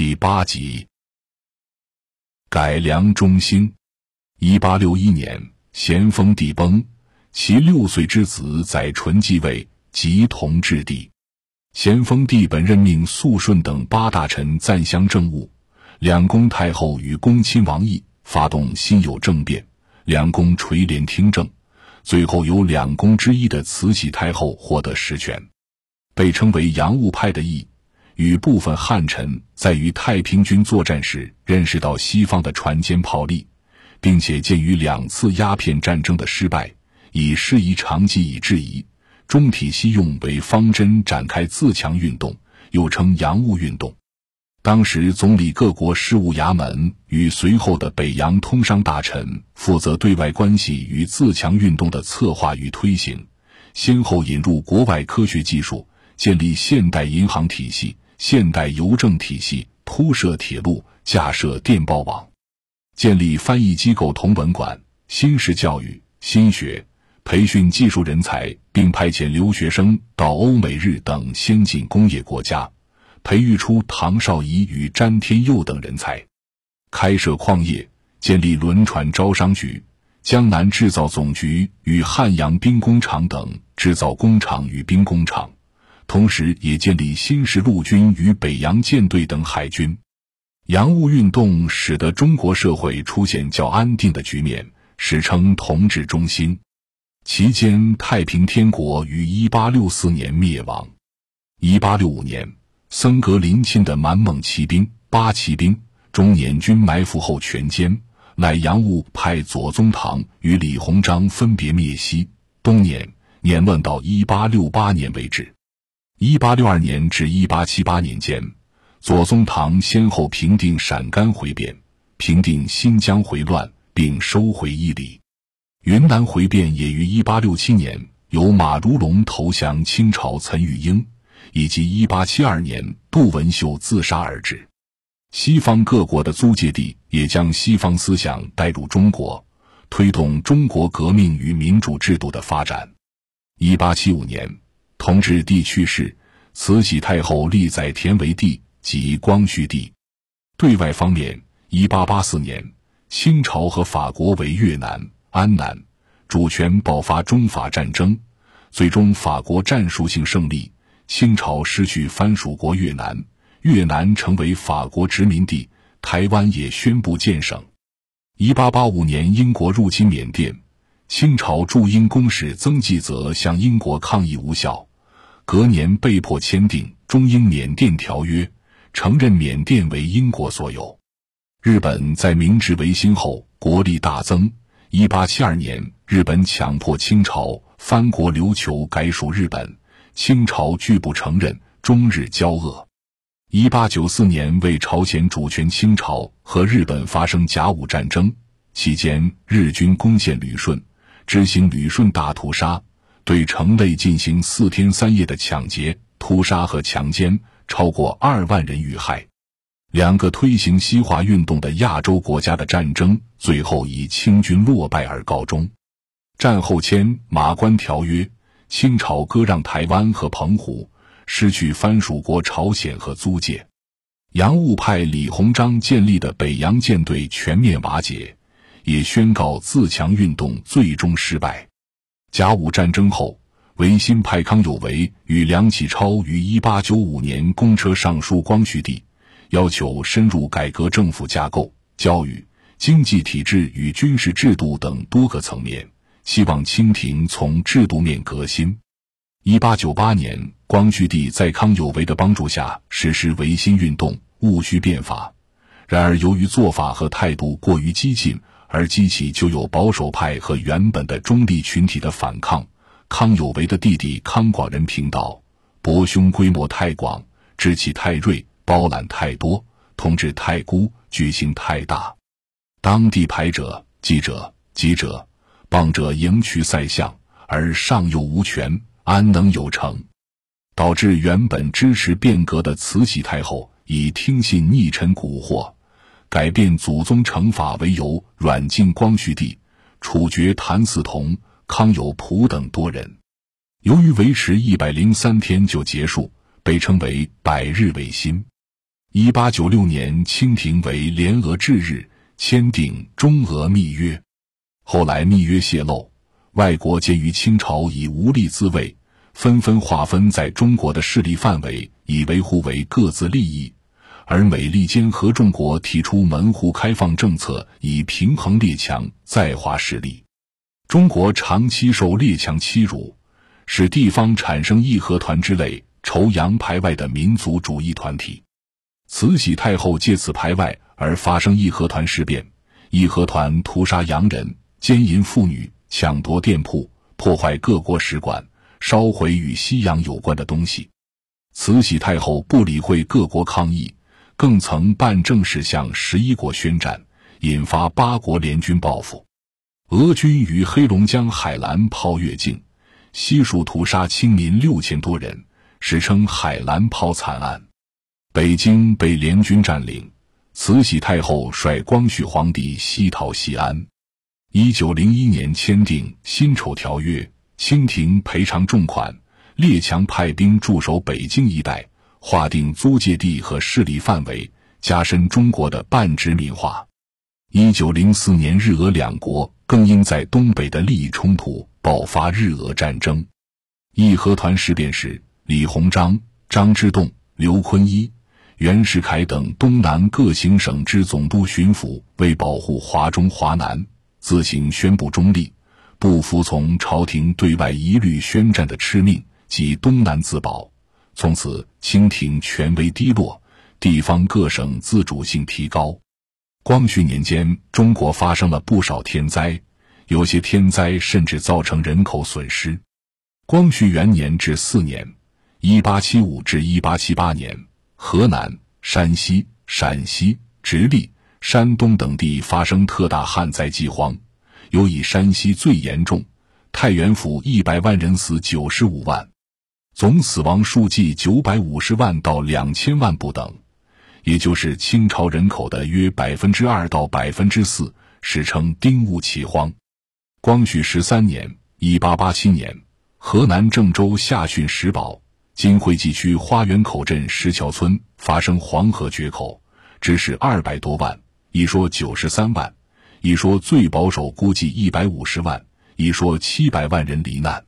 第八集。改良中兴。一八六一年，咸丰帝崩，其六岁之子载淳继位，即同治帝。咸丰帝本任命肃顺等八大臣暂相政务，两宫太后与恭亲王奕，发动辛酉政变，两宫垂帘听政，最后由两宫之一的慈禧太后获得实权。被称为洋务派的义，与部分汉臣在与太平军作战时认识到西方的船坚炮利，并且鉴于两次鸦片战争的失败，以师夷长技以制夷，中体西用为方针展开自强运动，又称洋务运动。当时总理各国事务衙门与随后的北洋通商大臣负责对外关系与自强运动的策划与推行，先后引入国外科学技术。建立现代银行体系、现代邮政体系，铺设铁路，架设电报网，建立翻译机构同文馆，新式教育、新学，培训技术人才，并派遣留学生到欧美日等先进工业国家，培育出唐绍仪与詹天佑等人才。开设矿业，建立轮船招商局、江南制造总局与汉阳兵工厂等制造工厂与兵工厂。同时，也建立新式陆军与北洋舰队等海军。洋务运动使得中国社会出现较安定的局面，史称同治中兴。期间，太平天国于一八六四年灭亡。一八六五年，僧格林沁的满蒙骑兵八旗兵中捻军埋伏后全歼，乃洋务派左宗棠与李鸿章分别灭西东捻，捻乱到一八六八年为止。一八六二年至一八七八年间，左宗棠先后平定陕甘回变、平定新疆回乱，并收回伊犁。云南回变也于一八六七年由马如龙投降清朝岑玉英，以及一八七二年杜文秀自杀而止。西方各国的租界地也将西方思想带入中国，推动中国革命与民主制度的发展。一八七五年。同治帝去世，慈禧太后立载田为帝即光绪帝。对外方面，一八八四年，清朝和法国为越南、安南主权爆发中法战争，最终法国战术性胜利，清朝失去藩属国越南，越南成为法国殖民地，台湾也宣布建省。一八八五年，英国入侵缅甸，清朝驻英公使曾纪泽向英国抗议无效。隔年被迫签订中英缅甸条约，承认缅甸为英国所有。日本在明治维新后国力大增。一八七二年，日本强迫清朝藩国琉球改属日本，清朝拒不承认，中日交恶。一八九四年，为朝鲜主权，清朝和日本发生甲午战争，期间日军攻陷旅顺，执行旅顺大屠杀。对城内进行四天三夜的抢劫、屠杀和强奸，超过二万人遇害。两个推行西化运动的亚洲国家的战争，最后以清军落败而告终。战后签《马关条约》，清朝割让台湾和澎湖，失去藩属国朝鲜和租界。洋务派李鸿章建立的北洋舰队全面瓦解，也宣告自强运动最终失败。甲午战争后，维新派康有为与梁启超于1895年公车上书光绪帝，要求深入改革政府架构、教育、经济体制与军事制度等多个层面，希望清廷从制度面革新。1898年，光绪帝在康有为的帮助下实施维新运动，戊戌变法。然而，由于做法和态度过于激进。而激起就有保守派和原本的中立群体的反抗。康有为的弟弟康广仁评道：“伯兄规模太广，志气太锐，包揽太多，统治太孤，举行太大。当地排者、记者、记者、帮者迎去塞相，而上又无权，安能有成？导致原本支持变革的慈禧太后，以听信逆臣蛊惑。”改变祖宗惩罚为由，软禁光绪帝，处决谭嗣同、康有仆等多人。由于维持一百零三天就结束，被称为百日维新。一八九六年，清廷为联俄制日，签订中俄密约。后来密约泄露，外国鉴于清朝已无力自卫，纷纷划分在中国的势力范围，以维护为各自利益。而美利坚合众国提出门户开放政策，以平衡列强在华势力。中国长期受列强欺辱，使地方产生义和团之类仇洋排外的民族主义团体。慈禧太后借此排外而发生义和团事变，义和团屠杀洋人、奸淫妇女、抢夺店铺、破坏各国使馆、烧毁与西洋有关的东西。慈禧太后不理会各国抗议。更曾办正式向十一国宣战，引发八国联军报复。俄军于黑龙江海兰炮越境，悉数屠杀清民六千多人，史称海兰炮惨案。北京被联军占领，慈禧太后率光绪皇帝西逃西安。一九零一年签订辛丑条约，清廷赔偿重款，列强派兵驻守北京一带。划定租界地和势力范围，加深中国的半殖民化。一九零四年，日俄两国更因在东北的利益冲突爆发日俄战争。义和团事变时，李鸿章、张之洞、刘坤一、袁世凯等东南各行省之总督、巡抚，为保护华中、华南，自行宣布中立，不服从朝廷对外一律宣战的敕命，即东南自保。从此，清廷权威低落，地方各省自主性提高。光绪年间，中国发生了不少天灾，有些天灾甚至造成人口损失。光绪元年至四年（一八七五至一八七八年），河南、山西、陕西、直隶、山东等地发生特大旱灾饥荒，尤以山西最严重，太原府一百万人死九十五万。总死亡数计九百五十万到两千万不等，也就是清朝人口的约百分之二到百分之四，史称丁戊奇荒。光绪十三年（一八八七年），河南郑州下浚石堡（今惠济区花园口镇石桥村）发生黄河决口，致使二百多万，一说九十三万，一说最保守估计一百五十万，一说七百万人罹难。